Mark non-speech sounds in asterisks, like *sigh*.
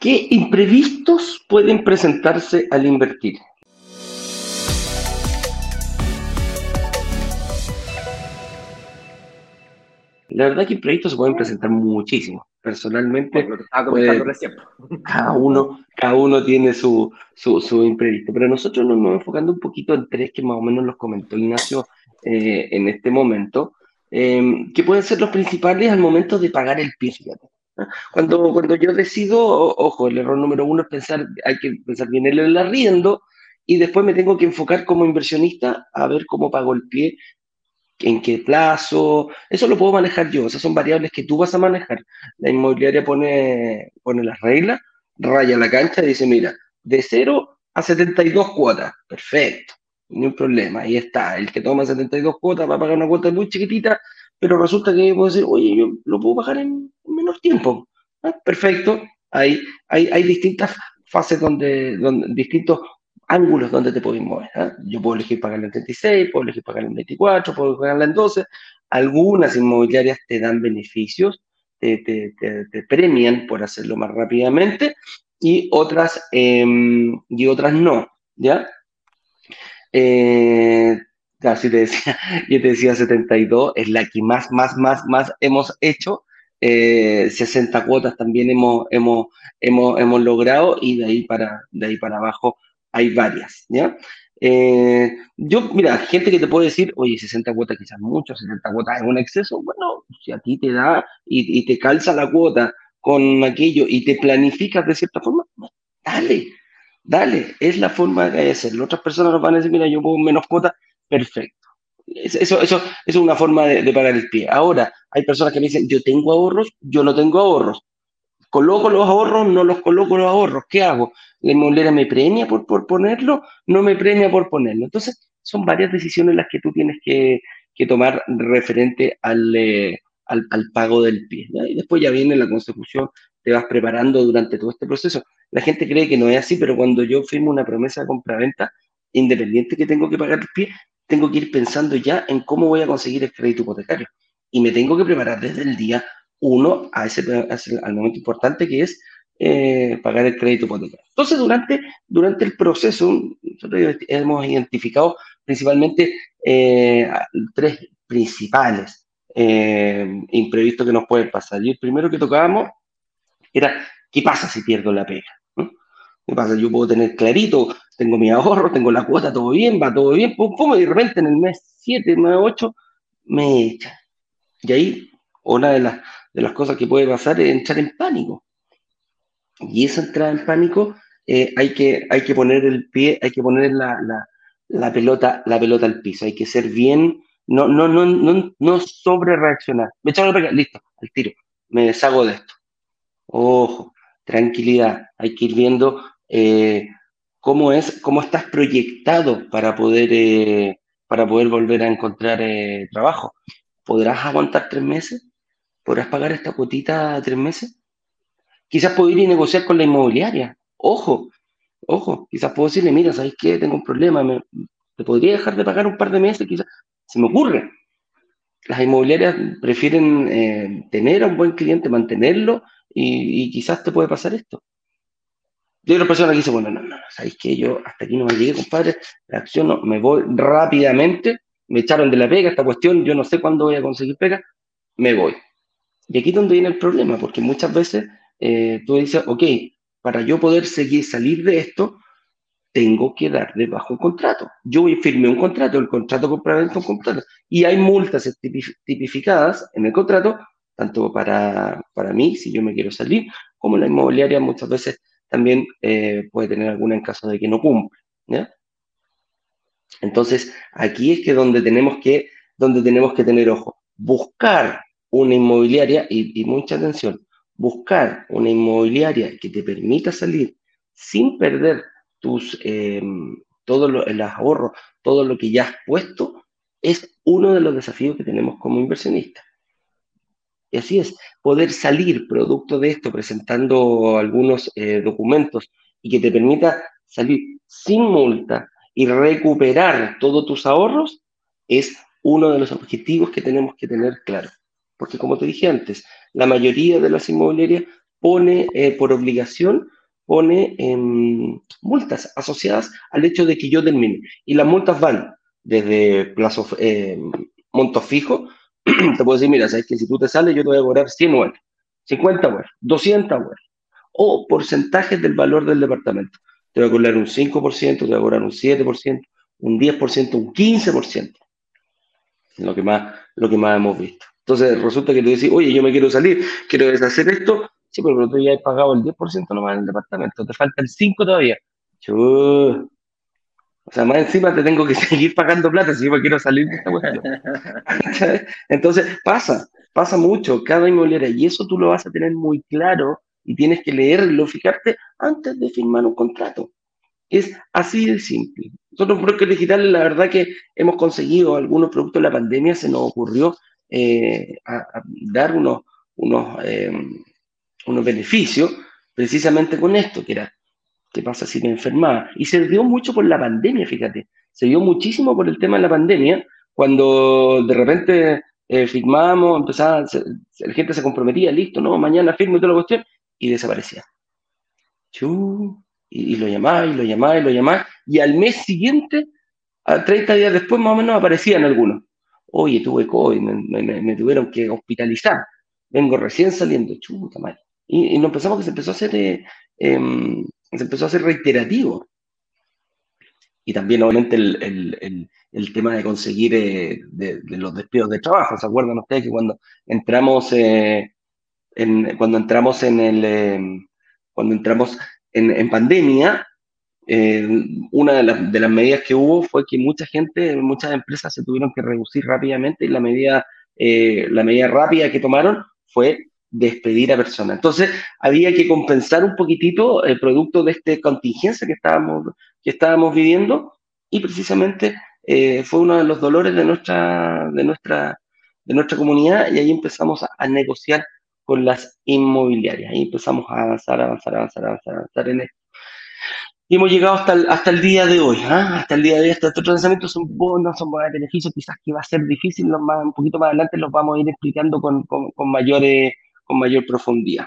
¿Qué imprevistos pueden presentarse al invertir? La verdad que imprevistos se pueden presentar muchísimo. Personalmente, cada uno, cada uno tiene su, su, imprevisto, pero nosotros nos vamos enfocando un poquito en tres que más o menos los comentó Ignacio eh, en este momento, em, que pueden ser los principales al momento de pagar el pie, Cuando, cuando yo decido, ojo, el error número uno es pensar, hay que pensar bien en el arriendo, y después me tengo que enfocar como inversionista a ver cómo pago el pie, en qué plazo, eso lo puedo manejar yo, esas son variables que tú vas a manejar. La inmobiliaria pone, pone las reglas, raya la cancha y dice, mira, de 0 a 72 cuotas, perfecto, ni un problema, ahí está, el que toma 72 cuotas va a pagar una cuota muy chiquitita, pero resulta que puedo decir, oye, yo lo puedo pagar en menor tiempo, ah, perfecto, hay, hay, hay distintas fases donde, donde distintos ángulos donde te puedes mover. ¿ah? Yo puedo elegir pagarla en 36, puedo elegir pagarla en 24, puedo pagarla en 12. Algunas inmobiliarias te dan beneficios, te, te, premian por hacerlo más rápidamente y otras, em, y otras no, ¿ya? Eh, te decía, *laughs* yo te decía 72, es la que más, más, más, más hemos hecho. 60 eh, cuotas también hemos, hemos, hemos, hemos logrado y de ahí para, de ahí para abajo hay varias, ¿ya? Eh, yo, mira, gente que te puede decir, oye, 60 cuotas quizás mucho, 70 cuotas es un exceso. Bueno, si a ti te da y, te calza la cuota con aquello y te planificas de cierta forma, dale, dale, es la forma de hacerlo. Otras personas nos van a decir, mira, yo pongo menos cuotas, perfecto. Eso, eso, es una forma de, de pagar el pie. Ahora, hay personas que me dicen, yo tengo ahorros, yo no tengo ahorros coloco los ahorros, no los coloco los ahorros, ¿qué hago? ¿La inmobiliaria me premia por, por ponerlo? No me premia por ponerlo. Entonces, son varias decisiones las que tú tienes que, tomar referente al, eh, al, pago del pie. Y después ya viene la consecución, te vas preparando durante todo este proceso. La gente cree que no es así, pero cuando yo firmo una promesa de compra-venta, independiente que tengo que pagar el pie, tengo que ir pensando ya en cómo voy a conseguir el crédito hipotecario. Y me tengo que preparar desde el día uno a ese, al momento importante que es eh, pagar el crédito hipotecario. Entonces, durante, durante el proceso, hemos identificado principalmente eh, tres principales eh, imprevistos que nos pueden pasar. Y el primero que tocábamos era, ¿qué pasa si pierdo la pega? ¿Qué pasa? Yo puedo tener clarito, tengo mi ahorro, tengo la cuota, todo bien, va todo bien, pum, pum, y de repente en el mes 7, 9, 8, me echan. Y ahí, una de las de las cosas que puede pasar es entrar en pánico. Y esa entrada en pánico eh, hay, que, hay que poner el pie, hay que poner la, la, pelota, la pelota al piso, hay que ser bien, no, no, no, no, no sobre reaccionar. Me echaron la listo, al tiro, me deshago de esto. Ojo, tranquilidad, hay que ir viendo eh, cómo es, cómo estás proyectado para poder, eh, para poder volver a encontrar trabajo. ¿Podrás aguantar tres meses? ¿Podrás pagar esta cuotita tres meses? Quizás puedo ir y negociar con la inmobiliaria. Ojo, ojo, quizás puedo decirle, mira, ¿sabes qué? Tengo un problema, te podría dejar de pagar un par de meses, quizás. Se me ocurre. Las inmobiliarias prefieren eh, tener a un buen cliente, mantenerlo, y, quizás te puede pasar esto. Yo hay una persona que dice, bueno, no, no, ¿sabéis qué? Yo hasta aquí no me llegué, compadre, reacciono, me voy rápidamente, me echaron de la pega esta cuestión, yo no sé cuándo voy a conseguir pega, me voy. Y aquí es donde viene el problema, porque muchas veces eh, tú dices, ok, para yo poder seguir, salir de esto, tengo que dar debajo un contrato. Yo voy firme un contrato, el contrato compraventa un contrato. Y hay multas tipificadas en el contrato, tanto para, para mí, si yo me quiero salir, como la inmobiliaria muchas veces también eh, puede tener alguna en caso de que no cumple. Entonces, aquí es que donde tenemos que, donde tenemos que tener ojo. Buscar una inmobiliaria, y, mucha atención, buscar una inmobiliaria que te permita salir sin perder tus, eh, todo lo, el ahorro, todo lo que ya has puesto, es uno de los desafíos que tenemos como inversionistas. Y así es, poder salir producto de esto presentando algunos eh, documentos y que te permita salir sin multa y recuperar todos tus ahorros, es uno de los objetivos que tenemos que tener claro. Porque como te dije antes, la mayoría de las inmobiliarias pone eh, por obligación, pone em, multas asociadas al hecho de que yo termine. Y las multas van desde plazo, eh, monto fijo, *clears throat* te puedo decir, mira, sabes que si tú te sales, yo te voy a cobrar 100 UR, 50 UR, 200 UR, o porcentajes del valor del departamento. Te voy a cobrar un 5%, te voy a cobrar un 7%, un 10%, un 15%. Lo que más, lo que más hemos visto. Entonces resulta que tú dices, oye, yo me quiero salir, quiero deshacer esto, sí, pero tú ya has pagado el 10% nomás en el departamento, te falta el 5% todavía. Chuu. O sea, más encima te tengo que *laughs* seguir pagando plata si yo me quiero salir de esta cuestión. *laughs* Entonces, pasa, pasa mucho cada inmobiliaria y eso tú lo vas a tener muy claro y tienes que leerlo, fijarte antes de firmar un contrato. Es así de simple. Nosotros en Broker Digital, la verdad que hemos conseguido algunos productos de la pandemia, se nos ocurrió eh, a, dar unos, unos, eh, unos beneficios precisamente con esto, que era ¿Qué pasa si me enfermaba? Y se dio mucho por la pandemia, fíjate. Se dio muchísimo por el tema de la pandemia, cuando de repente eh, firmábamos, empezaba, la gente se comprometía, listo, no, mañana firmo y toda la cuestión, y desaparecía. y, lo llamaba, y lo llamaba, y lo llamaba, y al mes siguiente, a 30 días después más o menos, aparecían algunos. Oye, tuve COVID, me, tuvieron que hospitalizar, vengo recién saliendo, chuta madre. Y, y nos pensamos que se empezó a hacer eh, em, se empezó a hacer reiterativo. Y también, obviamente, el, tema de conseguir eh, de, los despidos de trabajo. ¿Se acuerdan ustedes que cuando entramos, eh, en, cuando entramos en el, em, cuando entramos en, pandemia, eh, una de las, de las, medidas que hubo fue que mucha gente, muchas empresas se tuvieron que reducir rápidamente y la medida, la medida rápida que tomaron fue despedir a personas. Entonces, había que compensar un poquitito el producto de esta contingencia que estábamos, que estábamos viviendo y precisamente eh, fue uno de los dolores de nuestra, de, nuestra, de nuestra comunidad y ahí empezamos a, negociar con las inmobiliarias. Ahí empezamos a avanzar, avanzar, avanzar, avanzar, avanzar en esto. Y hemos llegado hasta el, hasta el día de hoy, ¿ah? hasta el día de hoy, hasta estos lanzamientos son bonos, son buenos beneficios, quizás que va a ser difícil, más, un poquito más adelante los vamos a ir explicando con, con, con mayores con mayor profundidad.